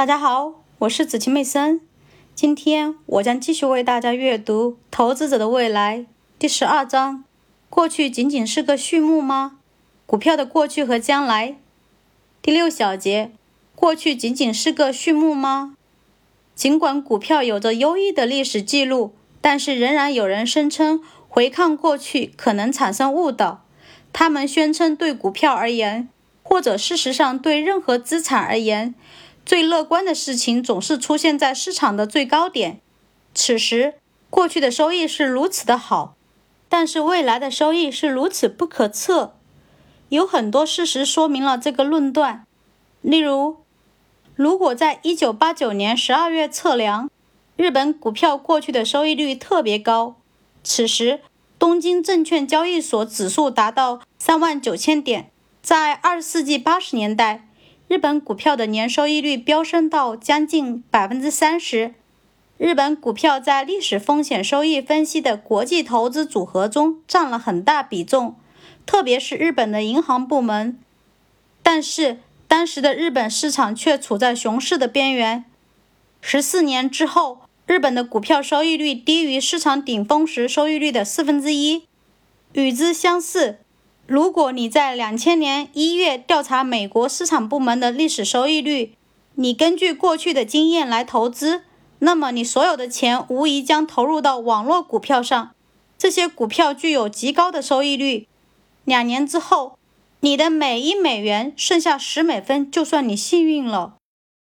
大家好，我是子晴妹森。今天我将继续为大家阅读《投资者的未来》第十二章：过去仅仅是个序幕吗？股票的过去和将来。第六小节：过去仅仅是个序幕吗？尽管股票有着优异的历史记录，但是仍然有人声称回看过去可能产生误导。他们宣称，对股票而言，或者事实上对任何资产而言，最乐观的事情总是出现在市场的最高点。此时，过去的收益是如此的好，但是未来的收益是如此不可测。有很多事实说明了这个论断。例如，如果在1989年12月测量，日本股票过去的收益率特别高，此时东京证券交易所指数达到3万九千点。在20世纪80年代。日本股票的年收益率飙升到将近百分之三十。日本股票在历史风险收益分析的国际投资组合中占了很大比重，特别是日本的银行部门。但是当时的日本市场却处在熊市的边缘。十四年之后，日本的股票收益率低于市场顶峰时收益率的四分之一。与之相似。如果你在两千年一月调查美国市场部门的历史收益率，你根据过去的经验来投资，那么你所有的钱无疑将投入到网络股票上。这些股票具有极高的收益率。两年之后，你的每一美元剩下十美分，就算你幸运了。